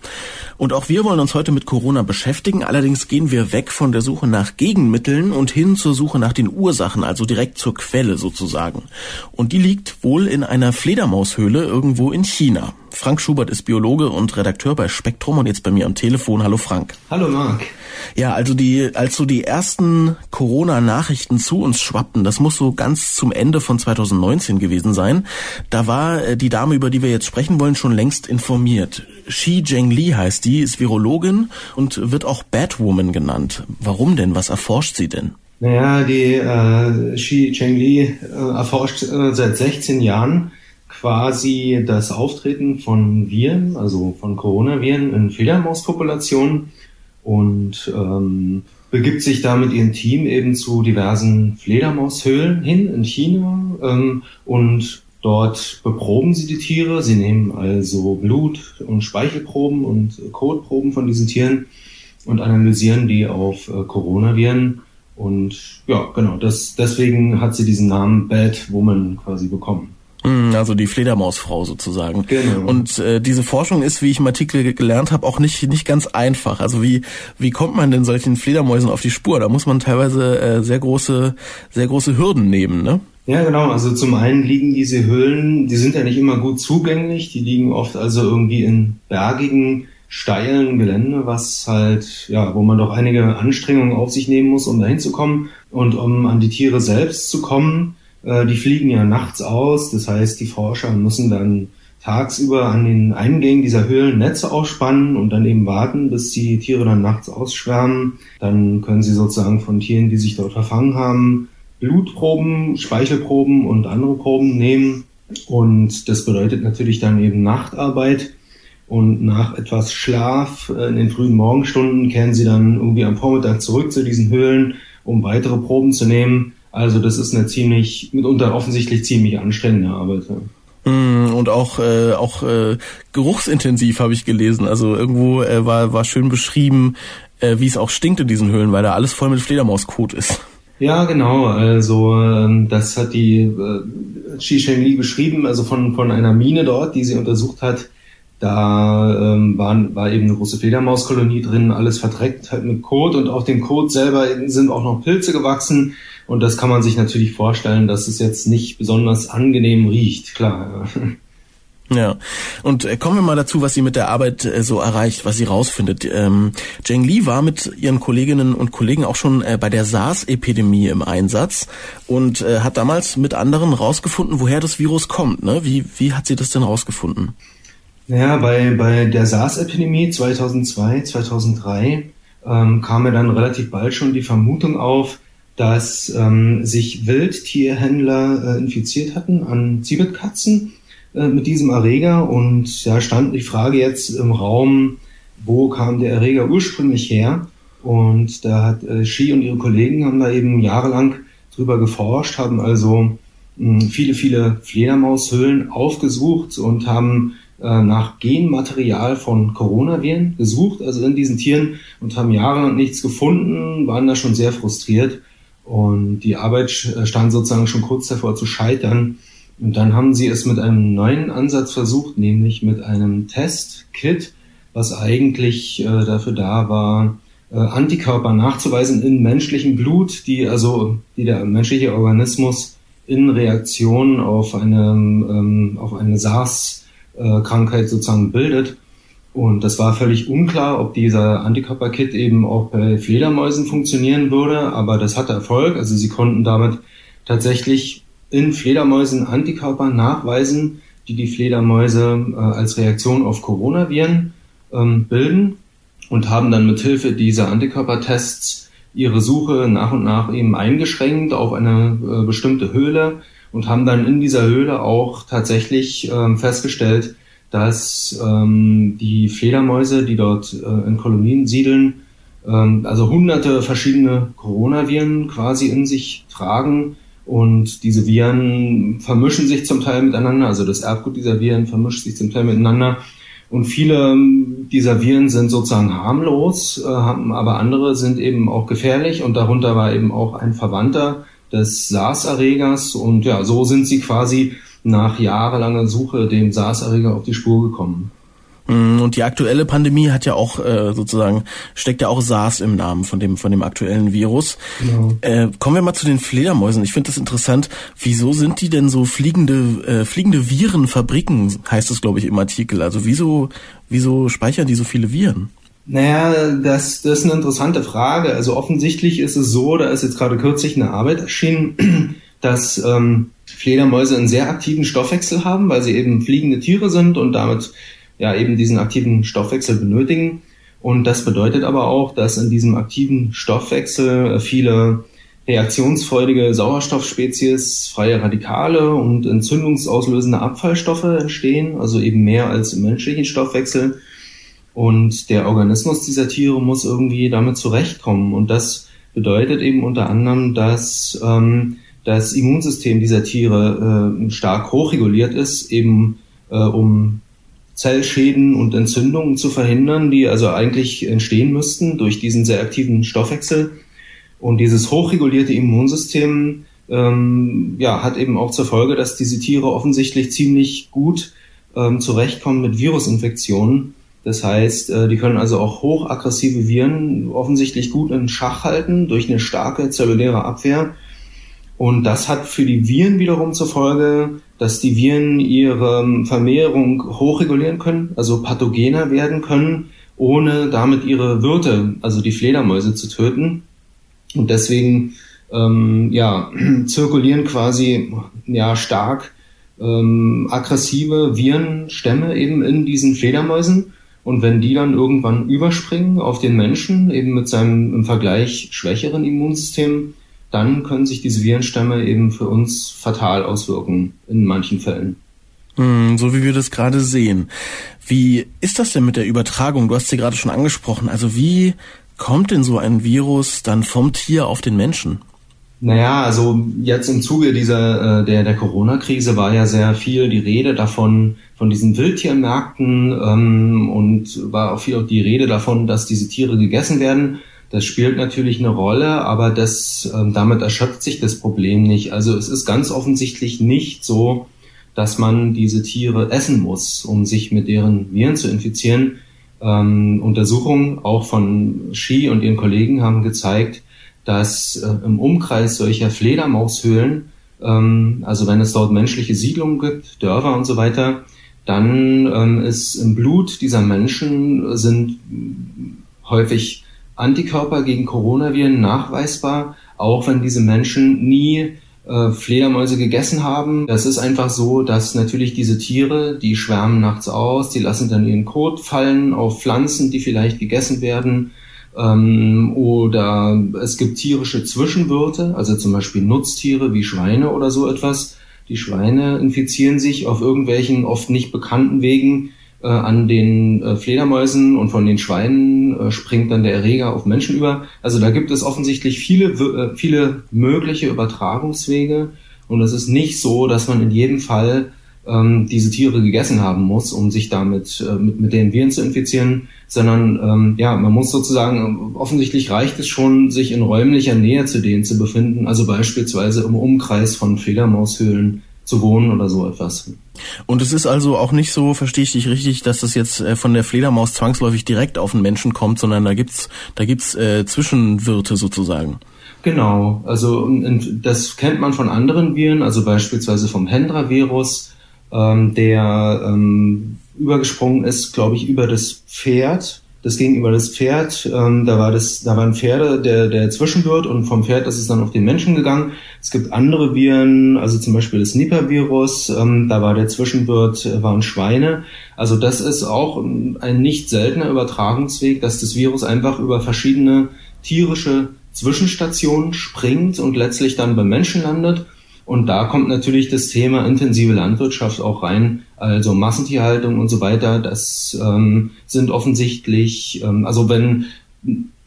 [SPEAKER 1] Und auch wir wollen uns heute mit Corona beschäftigen. Allerdings gehen wir weg von der Suche nach Gegenmitteln und hin zur Suche nach den Ursachen, also direkt zur Quelle sozusagen. Und die liegt wohl in einer Fledermaushöhle irgendwo in China. Frank Schubert ist Biologe und Redakteur bei Spektrum und jetzt bei mir am Telefon. Hallo Frank.
[SPEAKER 4] Hallo Marc.
[SPEAKER 1] Ja, also die, als so die ersten Corona-Nachrichten zu uns schwappten, das muss so ganz zum Ende von 2019 gewesen sein, da war äh, die Dame, über die wir jetzt sprechen wollen, schon längst informiert. Xi Zhengli heißt die, ist Virologin und wird auch Batwoman genannt. Warum denn? Was erforscht sie denn?
[SPEAKER 4] Naja, die äh, Xi Zhengli äh, erforscht äh, seit 16 Jahren quasi das Auftreten von Viren, also von Coronaviren in Fledermauspopulationen und ähm, begibt sich da mit ihrem Team eben zu diversen Fledermaushöhlen hin in China ähm, und dort beproben sie die Tiere. Sie nehmen also Blut- und Speichelproben und Kotproben von diesen Tieren und analysieren die auf äh, Coronaviren. Und ja, genau, das, deswegen hat sie diesen Namen Bad Woman quasi bekommen.
[SPEAKER 1] Mm, also die Fledermausfrau sozusagen.
[SPEAKER 4] Genau.
[SPEAKER 1] Und äh, diese Forschung ist, wie ich im Artikel gelernt habe, auch nicht nicht ganz einfach. Also wie wie kommt man denn solchen Fledermäusen auf die Spur? Da muss man teilweise äh, sehr große sehr große Hürden nehmen, ne?
[SPEAKER 4] Ja, genau. Also zum einen liegen diese Höhlen, die sind ja nicht immer gut zugänglich. Die liegen oft also irgendwie in bergigen, steilen Gelände, was halt, ja, wo man doch einige Anstrengungen auf sich nehmen muss, um dahin zu kommen. Und um an die Tiere selbst zu kommen, die fliegen ja nachts aus. Das heißt, die Forscher müssen dann tagsüber an den Eingängen dieser Höhlen Netze ausspannen und dann eben warten, bis die Tiere dann nachts ausschwärmen. Dann können sie sozusagen von Tieren, die sich dort verfangen haben, Blutproben, Speichelproben und andere Proben nehmen. Und das bedeutet natürlich dann eben Nachtarbeit. Und nach etwas Schlaf äh, in den frühen Morgenstunden kehren sie dann irgendwie am Vormittag zurück zu diesen Höhlen, um weitere Proben zu nehmen. Also das ist eine ziemlich, mitunter offensichtlich ziemlich anstrengende Arbeit. Ja.
[SPEAKER 1] Mm, und auch äh, auch äh, geruchsintensiv habe ich gelesen. Also irgendwo äh, war war schön beschrieben, äh, wie es auch stinkt in diesen Höhlen, weil da alles voll mit Fledermauskot ist.
[SPEAKER 4] Ja, genau. Also ähm, das hat die äh, Xi Shengli beschrieben, also von von einer Mine dort, die sie untersucht hat. Da ähm, waren, war eben eine große Fledermauskolonie drin, alles verdreckt halt mit Kot und auf dem Kot selber sind auch noch Pilze gewachsen. Und das kann man sich natürlich vorstellen, dass es jetzt nicht besonders angenehm riecht, klar. (laughs)
[SPEAKER 1] Ja, und äh, kommen wir mal dazu, was sie mit der Arbeit äh, so erreicht, was sie rausfindet. Ähm, Zheng Li war mit ihren Kolleginnen und Kollegen auch schon äh, bei der SARS-Epidemie im Einsatz und hat damals mit anderen rausgefunden, woher das Virus kommt. Ne? Wie, wie hat sie das denn rausgefunden?
[SPEAKER 4] Naja, bei, bei der SARS-Epidemie 2002, 2003 ähm, kam mir dann relativ bald schon die Vermutung auf, dass ähm, sich Wildtierhändler äh, infiziert hatten an Zibetkatzen äh, mit diesem Erreger. Und da stand die Frage jetzt im Raum, wo kam der Erreger ursprünglich her? Und da hat äh, Shi und ihre Kollegen haben da eben jahrelang drüber geforscht, haben also mh, viele, viele Fledermaushöhlen aufgesucht und haben äh, nach Genmaterial von Coronaviren gesucht, also in diesen Tieren und haben jahrelang nichts gefunden, waren da schon sehr frustriert und die Arbeit stand sozusagen schon kurz davor zu scheitern. Und dann haben sie es mit einem neuen Ansatz versucht, nämlich mit einem Testkit, was eigentlich äh, dafür da war, äh, Antikörper nachzuweisen in menschlichem Blut, die also die der menschliche Organismus in Reaktion auf eine ähm, auf eine SARS-Krankheit sozusagen bildet. Und das war völlig unklar, ob dieser Antikörperkit eben auch bei Fledermäusen funktionieren würde, aber das hatte Erfolg. Also sie konnten damit tatsächlich in Fledermäusen Antikörper nachweisen, die die Fledermäuse äh, als Reaktion auf Coronaviren ähm, bilden und haben dann mit Hilfe dieser Antikörpertests ihre Suche nach und nach eben eingeschränkt auf eine äh, bestimmte Höhle und haben dann in dieser Höhle auch tatsächlich äh, festgestellt, dass ähm, die Fledermäuse, die dort äh, in Kolonien siedeln, ähm, also hunderte verschiedene Coronaviren quasi in sich tragen und diese Viren vermischen sich zum Teil miteinander, also das Erbgut dieser Viren vermischt sich zum Teil miteinander. Und viele dieser Viren sind sozusagen harmlos, äh, aber andere sind eben auch gefährlich und darunter war eben auch ein Verwandter des SARS-Erregers und ja, so sind sie quasi nach jahrelanger Suche dem SARS-Erreger auf die Spur gekommen.
[SPEAKER 1] Mm, und die aktuelle Pandemie hat ja auch äh, sozusagen, steckt ja auch SARS im Namen von dem, von dem aktuellen Virus. Genau. Äh, kommen wir mal zu den Fledermäusen. Ich finde das interessant. Wieso sind die denn so fliegende, äh, fliegende Virenfabriken, heißt es, glaube ich, im Artikel. Also wieso, wieso speichern die so viele Viren?
[SPEAKER 4] Naja, das, das ist eine interessante Frage. Also offensichtlich ist es so, da ist jetzt gerade kürzlich eine Arbeit erschienen, dass ähm, Fledermäuse einen sehr aktiven Stoffwechsel haben, weil sie eben fliegende Tiere sind und damit ja eben diesen aktiven Stoffwechsel benötigen. Und das bedeutet aber auch, dass in diesem aktiven Stoffwechsel viele reaktionsfreudige Sauerstoffspezies, freie Radikale und entzündungsauslösende Abfallstoffe entstehen, also eben mehr als im menschlichen Stoffwechsel. Und der Organismus dieser Tiere muss irgendwie damit zurechtkommen. Und das bedeutet eben unter anderem, dass ähm, das Immunsystem dieser Tiere äh, stark hochreguliert ist, eben äh, um Zellschäden und Entzündungen zu verhindern, die also eigentlich entstehen müssten durch diesen sehr aktiven Stoffwechsel. Und dieses hochregulierte Immunsystem ähm, ja, hat eben auch zur Folge, dass diese Tiere offensichtlich ziemlich gut ähm, zurechtkommen mit Virusinfektionen. Das heißt, äh, die können also auch hochaggressive Viren offensichtlich gut in Schach halten durch eine starke zelluläre Abwehr. Und das hat für die Viren wiederum zur Folge, dass die Viren ihre Vermehrung hochregulieren können, also pathogener werden können, ohne damit ihre Wirte, also die Fledermäuse, zu töten. Und deswegen ähm, ja, (clears throat) zirkulieren quasi ja stark ähm, aggressive Virenstämme eben in diesen Fledermäusen. Und wenn die dann irgendwann überspringen auf den Menschen, eben mit seinem im Vergleich schwächeren Immunsystem, dann können sich diese Virenstämme eben für uns fatal auswirken in manchen Fällen.
[SPEAKER 1] Hm, so wie wir das gerade sehen. Wie ist das denn mit der Übertragung? Du hast sie gerade schon angesprochen. Also wie kommt denn so ein Virus dann vom Tier auf den Menschen?
[SPEAKER 4] Naja, also jetzt im Zuge dieser äh, der der Corona-Krise war ja sehr viel die Rede davon von diesen Wildtiermärkten ähm, und war auch viel auch die Rede davon, dass diese Tiere gegessen werden. Das spielt natürlich eine Rolle, aber das, ähm, damit erschöpft sich das Problem nicht. Also es ist ganz offensichtlich nicht so, dass man diese Tiere essen muss, um sich mit deren Viren zu infizieren. Ähm, Untersuchungen auch von Shi und ihren Kollegen haben gezeigt, dass äh, im Umkreis solcher Fledermaushöhlen, ähm, also wenn es dort menschliche Siedlungen gibt, Dörfer und so weiter, dann ähm, ist im Blut dieser Menschen sind häufig Antikörper gegen Coronaviren nachweisbar, auch wenn diese Menschen nie äh, Fledermäuse gegessen haben. Das ist einfach so, dass natürlich diese Tiere, die schwärmen nachts aus, die lassen dann ihren Kot fallen auf Pflanzen, die vielleicht gegessen werden. Ähm, oder es gibt tierische Zwischenwirte, also zum Beispiel Nutztiere wie Schweine oder so etwas. Die Schweine infizieren sich auf irgendwelchen oft nicht bekannten Wegen äh, an den äh, Fledermäusen und von den Schweinen äh, springt dann der Erreger auf Menschen über. Also da gibt es offensichtlich viele, äh, viele mögliche Übertragungswege und es ist nicht so, dass man in jedem Fall ähm, diese Tiere gegessen haben muss, um sich damit äh, mit, mit den Viren zu infizieren, sondern ähm, ja, man muss sozusagen, offensichtlich reicht es schon, sich in räumlicher Nähe zu denen zu befinden, also beispielsweise im Umkreis von Fledermaushöhlen zu wohnen oder so etwas.
[SPEAKER 1] Und es ist also auch nicht so, verstehe ich dich richtig, dass das jetzt äh, von der Fledermaus zwangsläufig direkt auf den Menschen kommt, sondern da gibt's da gibt's äh, Zwischenwirte sozusagen.
[SPEAKER 4] Genau, also das kennt man von anderen Viren, also beispielsweise vom Hendra-Virus, ähm, der ähm, übergesprungen ist, glaube ich, über das Pferd das ging über das Pferd. Ähm, da war das, da waren Pferde, der, der Zwischenwirt und vom Pferd ist es dann auf den Menschen gegangen. Es gibt andere Viren, also zum Beispiel das Nipah-Virus. Ähm, da war der Zwischenwirt, äh, waren Schweine. Also das ist auch ein nicht seltener Übertragungsweg, dass das Virus einfach über verschiedene tierische Zwischenstationen springt und letztlich dann beim Menschen landet. Und da kommt natürlich das Thema intensive Landwirtschaft auch rein, also Massentierhaltung und so weiter. Das ähm, sind offensichtlich, ähm, also wenn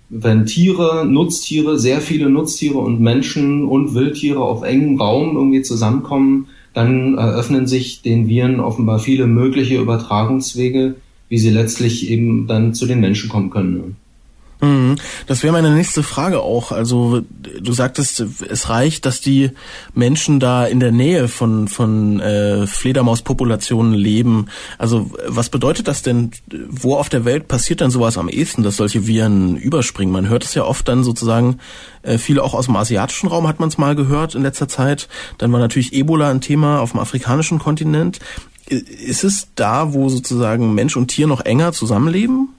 [SPEAKER 4] wenn Tiere, Nutztiere, sehr viele Nutztiere und Menschen und Wildtiere auf engem Raum irgendwie zusammenkommen, dann eröffnen sich den Viren offenbar viele mögliche Übertragungswege, wie sie letztlich eben dann zu den Menschen kommen können.
[SPEAKER 1] Mhm. Das wäre meine nächste Frage auch. Also du sagtest, es reicht, dass die Menschen da in der Nähe von von äh, Fledermauspopulationen leben. Also was bedeutet das denn? Wo auf der Welt passiert dann sowas am ehesten, dass solche Viren überspringen? Man hört es ja oft dann sozusagen äh, viele auch aus dem asiatischen Raum hat man es mal gehört in letzter Zeit. Dann war natürlich Ebola ein Thema auf dem afrikanischen Kontinent. Ist es da, wo sozusagen Mensch und Tier noch enger zusammenleben?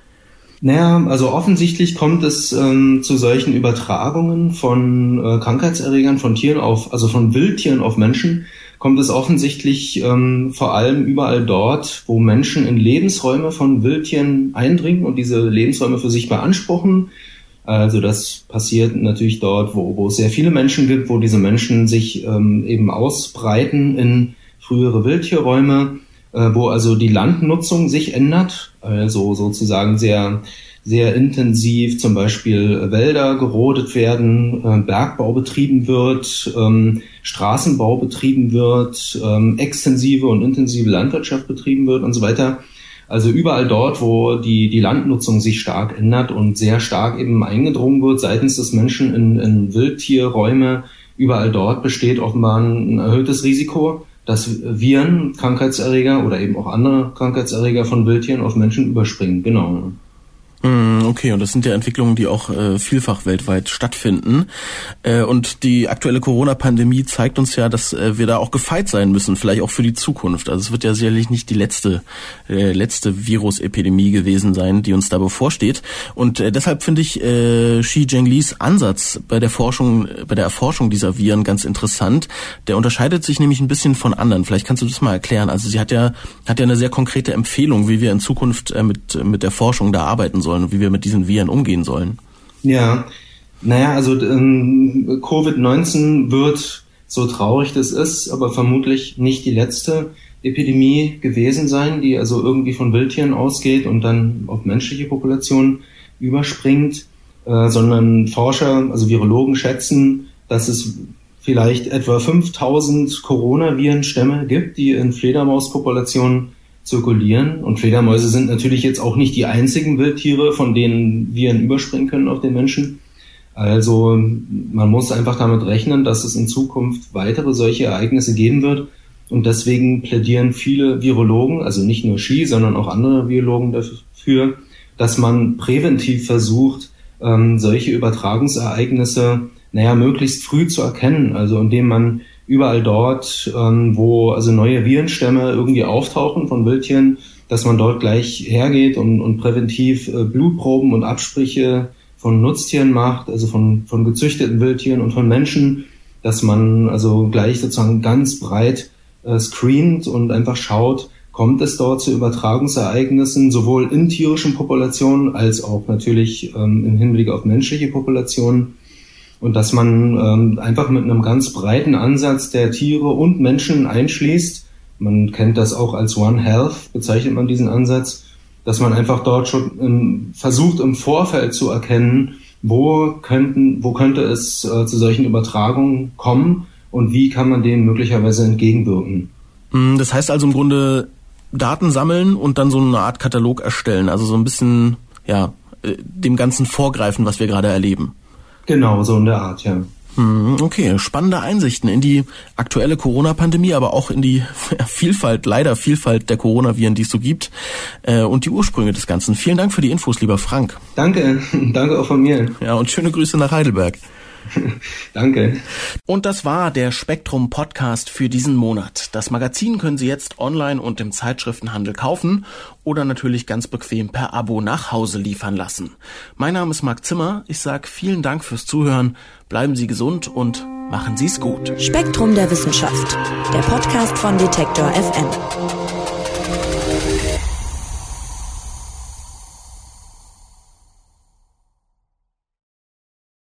[SPEAKER 4] Naja, also offensichtlich kommt es ähm, zu solchen Übertragungen von äh, Krankheitserregern von Tieren auf, also von Wildtieren auf Menschen, kommt es offensichtlich ähm, vor allem überall dort, wo Menschen in Lebensräume von Wildtieren eindringen und diese Lebensräume für sich beanspruchen. Also das passiert natürlich dort, wo, wo es sehr viele Menschen gibt, wo diese Menschen sich ähm, eben ausbreiten in frühere Wildtierräume wo also die Landnutzung sich ändert, also sozusagen sehr sehr intensiv zum Beispiel Wälder gerodet werden, äh, Bergbau betrieben wird, ähm, Straßenbau betrieben wird, ähm, extensive und intensive Landwirtschaft betrieben wird und so weiter. Also überall dort, wo die, die Landnutzung sich stark ändert und sehr stark eben eingedrungen wird seitens des Menschen in, in Wildtierräume, überall dort besteht offenbar ein erhöhtes Risiko dass Viren, Krankheitserreger oder eben auch andere Krankheitserreger von Wildtieren auf Menschen überspringen. Genau.
[SPEAKER 1] Mm, okay, und das sind ja Entwicklungen, die auch äh, vielfach weltweit stattfinden. Äh, und die aktuelle Corona-Pandemie zeigt uns ja, dass äh, wir da auch gefeit sein müssen, vielleicht auch für die Zukunft. Also es wird ja sicherlich nicht die letzte, äh, letzte Virusepidemie gewesen sein, die uns da bevorsteht. Und äh, deshalb finde ich äh, Xi Zhenglis Ansatz bei der Forschung, bei der Erforschung dieser Viren ganz interessant. Der unterscheidet sich nämlich ein bisschen von anderen. Vielleicht kannst du das mal erklären. Also sie hat ja, hat ja eine sehr konkrete Empfehlung, wie wir in Zukunft äh, mit, mit der Forschung da arbeiten sollen und wie wir mit diesen Viren umgehen sollen.
[SPEAKER 4] Ja, naja, also ähm, Covid-19 wird, so traurig das ist, aber vermutlich nicht die letzte Epidemie gewesen sein, die also irgendwie von Wildtieren ausgeht und dann auf menschliche Populationen überspringt, äh, sondern Forscher, also Virologen schätzen, dass es vielleicht etwa 5000 Coronavirenstämme gibt, die in Fledermauspopulationen zirkulieren. Und Fledermäuse sind natürlich jetzt auch nicht die einzigen Wildtiere, von denen Viren überspringen können auf den Menschen. Also man muss einfach damit rechnen, dass es in Zukunft weitere solche Ereignisse geben wird. Und deswegen plädieren viele Virologen, also nicht nur Ski, sondern auch andere Virologen dafür, dass man präventiv versucht, ähm, solche Übertragungsereignisse, naja, möglichst früh zu erkennen. Also indem man überall dort, ähm, wo also neue Virenstämme irgendwie auftauchen von Wildtieren, dass man dort gleich hergeht und, und präventiv äh, Blutproben und Absprüche von Nutztieren macht, also von, von gezüchteten Wildtieren und von Menschen, dass man also gleich sozusagen ganz breit äh, screent und einfach schaut, kommt es dort zu Übertragungsereignissen, sowohl in tierischen Populationen als auch natürlich ähm, im Hinblick auf menschliche Populationen und dass man ähm, einfach mit einem ganz breiten Ansatz der Tiere und Menschen einschließt. Man kennt das auch als One Health, bezeichnet man diesen Ansatz, dass man einfach dort schon ähm, versucht im Vorfeld zu erkennen, wo könnten, wo könnte es äh, zu solchen Übertragungen kommen und wie kann man denen möglicherweise entgegenwirken.
[SPEAKER 1] Mm, das heißt also im Grunde Daten sammeln und dann so eine Art Katalog erstellen, also so ein bisschen ja äh, dem Ganzen vorgreifen, was wir gerade erleben.
[SPEAKER 4] Genau, so in der Art, ja.
[SPEAKER 1] Hm, okay, spannende Einsichten in die aktuelle Corona-Pandemie, aber auch in die (laughs) Vielfalt, leider Vielfalt der Coronaviren, die es so gibt äh, und die Ursprünge des Ganzen. Vielen Dank für die Infos, lieber Frank.
[SPEAKER 4] Danke, (laughs) danke auch von mir.
[SPEAKER 1] Ja, und schöne Grüße nach Heidelberg. (laughs)
[SPEAKER 4] Danke.
[SPEAKER 1] Und das war der Spektrum Podcast für diesen Monat. Das Magazin können Sie jetzt online und im Zeitschriftenhandel kaufen oder natürlich ganz bequem per Abo nach Hause liefern lassen. Mein Name ist Marc Zimmer. Ich sage vielen Dank fürs Zuhören. Bleiben Sie gesund und machen Sie es gut.
[SPEAKER 5] Spektrum der Wissenschaft. Der Podcast von Detektor FM.